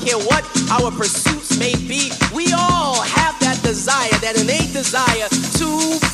care what our pursuits may be, we all have that desire, that innate desire to